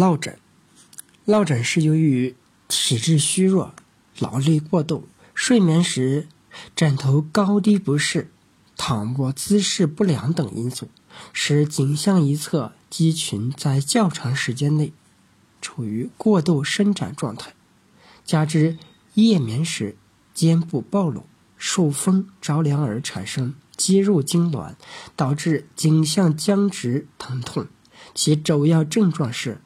落枕，落枕是由于体质虚弱、劳累过度、睡眠时枕头高低不适、躺卧姿势不良等因素，使颈项一侧肌群在较长时间内处于过度伸展状态，加之夜眠时肩部暴露、受风着凉而产生肌肉痉挛，导致颈项僵直疼痛。其主要症状是。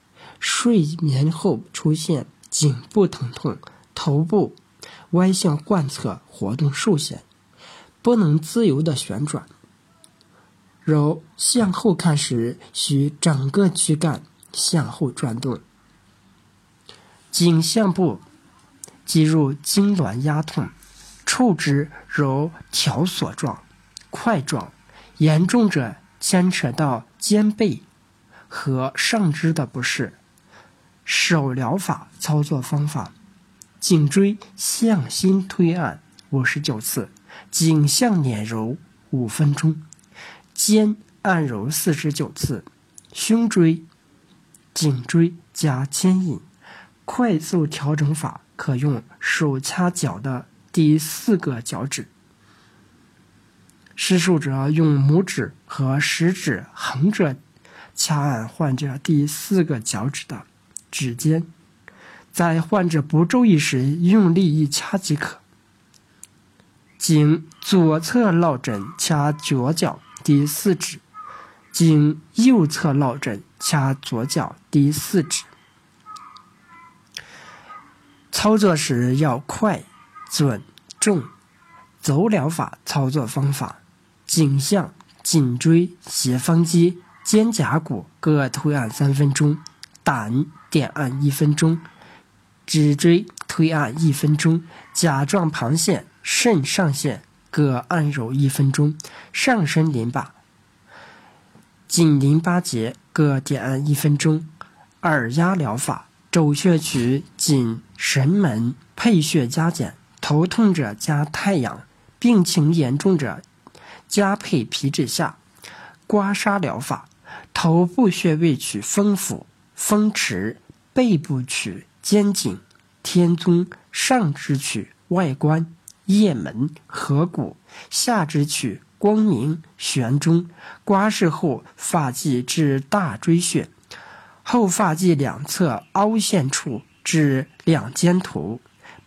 睡眠后出现颈部疼痛、头部歪向患侧、活动受限，不能自由的旋转。揉向后看时，需整个躯干向后转动。颈项部肌肉痉挛压痛，触之如条索状、块状，严重者牵扯到肩背和上肢的不适。手疗法操作方法：颈椎向心推按五十九次，颈项捻揉五分钟，肩按揉四十九次，胸椎、颈椎加牵引。快速调整法可用手掐脚的第四个脚趾，施术者用拇指和食指横着掐按患者第四个脚趾的。指尖，在患者不注意时用力一掐即可。经左侧落枕掐左脚第四指，经右侧落枕掐左脚第四指。操作时要快、准、重。走疗法操作方法：颈项、颈椎、斜方肌、肩胛骨各推按三分钟。胆点按一分钟，脊椎推按一分钟，甲状旁腺、肾上腺各按揉一分钟，上身淋巴、颈淋巴结各点按一分钟。耳压疗法：走穴取颈、神门，配穴加减。头痛者加太阳，病情严重者加配皮质下。刮痧疗法：头部穴位取风府。风池背部取肩颈、天宗，上肢取外关、腋门、合谷，下肢取光明、悬中。刮拭后，发际至大椎穴，后发际两侧凹陷处至两肩头，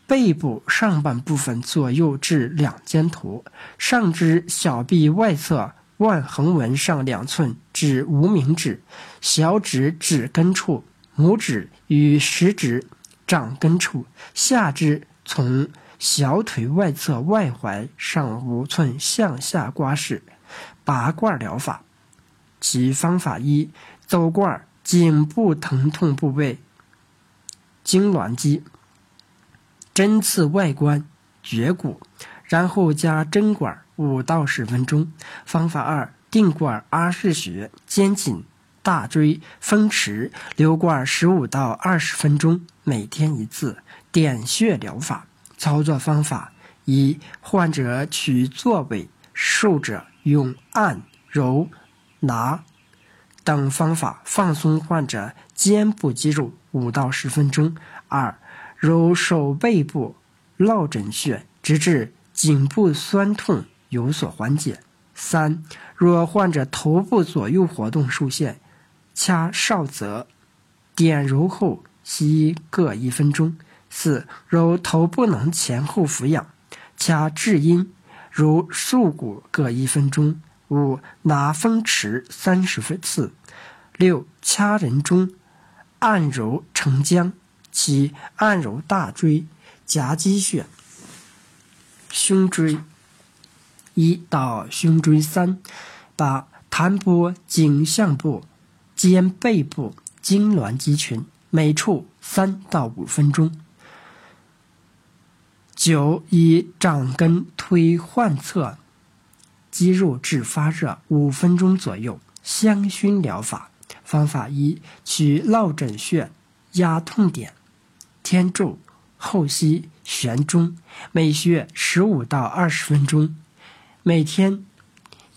背部上半部分左右至两肩头，上肢小臂外侧。腕横纹上两寸至无名指、小指指根处、拇指与食指掌根处，下肢从小腿外侧外踝上五寸向下刮拭。拔罐疗法，其方法一：走罐颈部疼痛部位，痉挛肌，针刺外关绝骨，然后加针管。五到十分钟。方法二：定罐阿是穴、肩颈、大椎、风池，留罐十五到二十分钟，每天一次。点穴疗法操作方法：一、患者取坐位，受者用按、揉、拿等方法放松患者肩部肌肉五到十分钟。二、揉手背部落枕穴，直至颈部酸痛。有所缓解。三，若患者头部左右活动受限，掐少泽，点揉后息各一分钟。四，揉头部能前后俯仰，掐至阴，揉束骨各一分钟。五，拿风池三十分次。六，掐人中，按揉承浆。七，按揉大椎、夹击穴、胸椎。一到胸椎三，八弹拨颈项部、肩背部痉挛肌群，每处三到五分钟。九以掌根推患侧肌肉至发热五分钟左右。香薰疗法方法一：取落枕穴压痛点，天柱、后溪、悬中，每穴十五到二十分钟。每天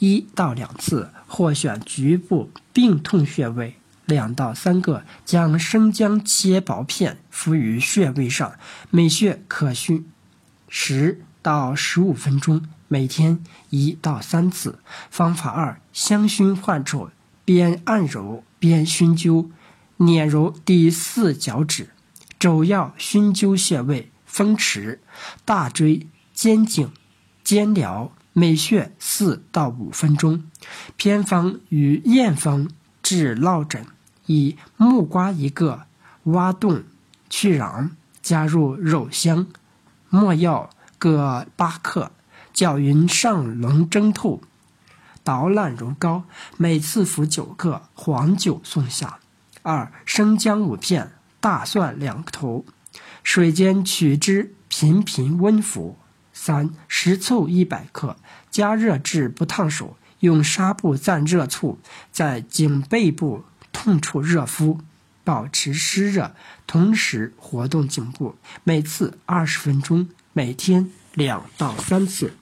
一到两次，或选局部病痛穴位两到三个，将生姜切薄片敷于穴位上，每穴可熏十到十五分钟，每天一到三次。方法二：香薰患处，边按揉边熏灸，捻揉第四脚趾，肘要熏灸穴位：风池、大椎、肩颈、肩髎。每穴四到五分钟。偏方与验方治落枕：以木瓜一个，挖洞去瓤，加入肉香、末药各八克，搅匀上笼蒸透，捣烂如膏。每次服九克，黄酒送下。二生姜五片，大蒜两头，水煎取汁，频频温服。三食醋一百克，加热至不烫手，用纱布蘸热醋，在颈背部痛处热敷，保持湿热，同时活动颈部，每次二十分钟，每天两到三次。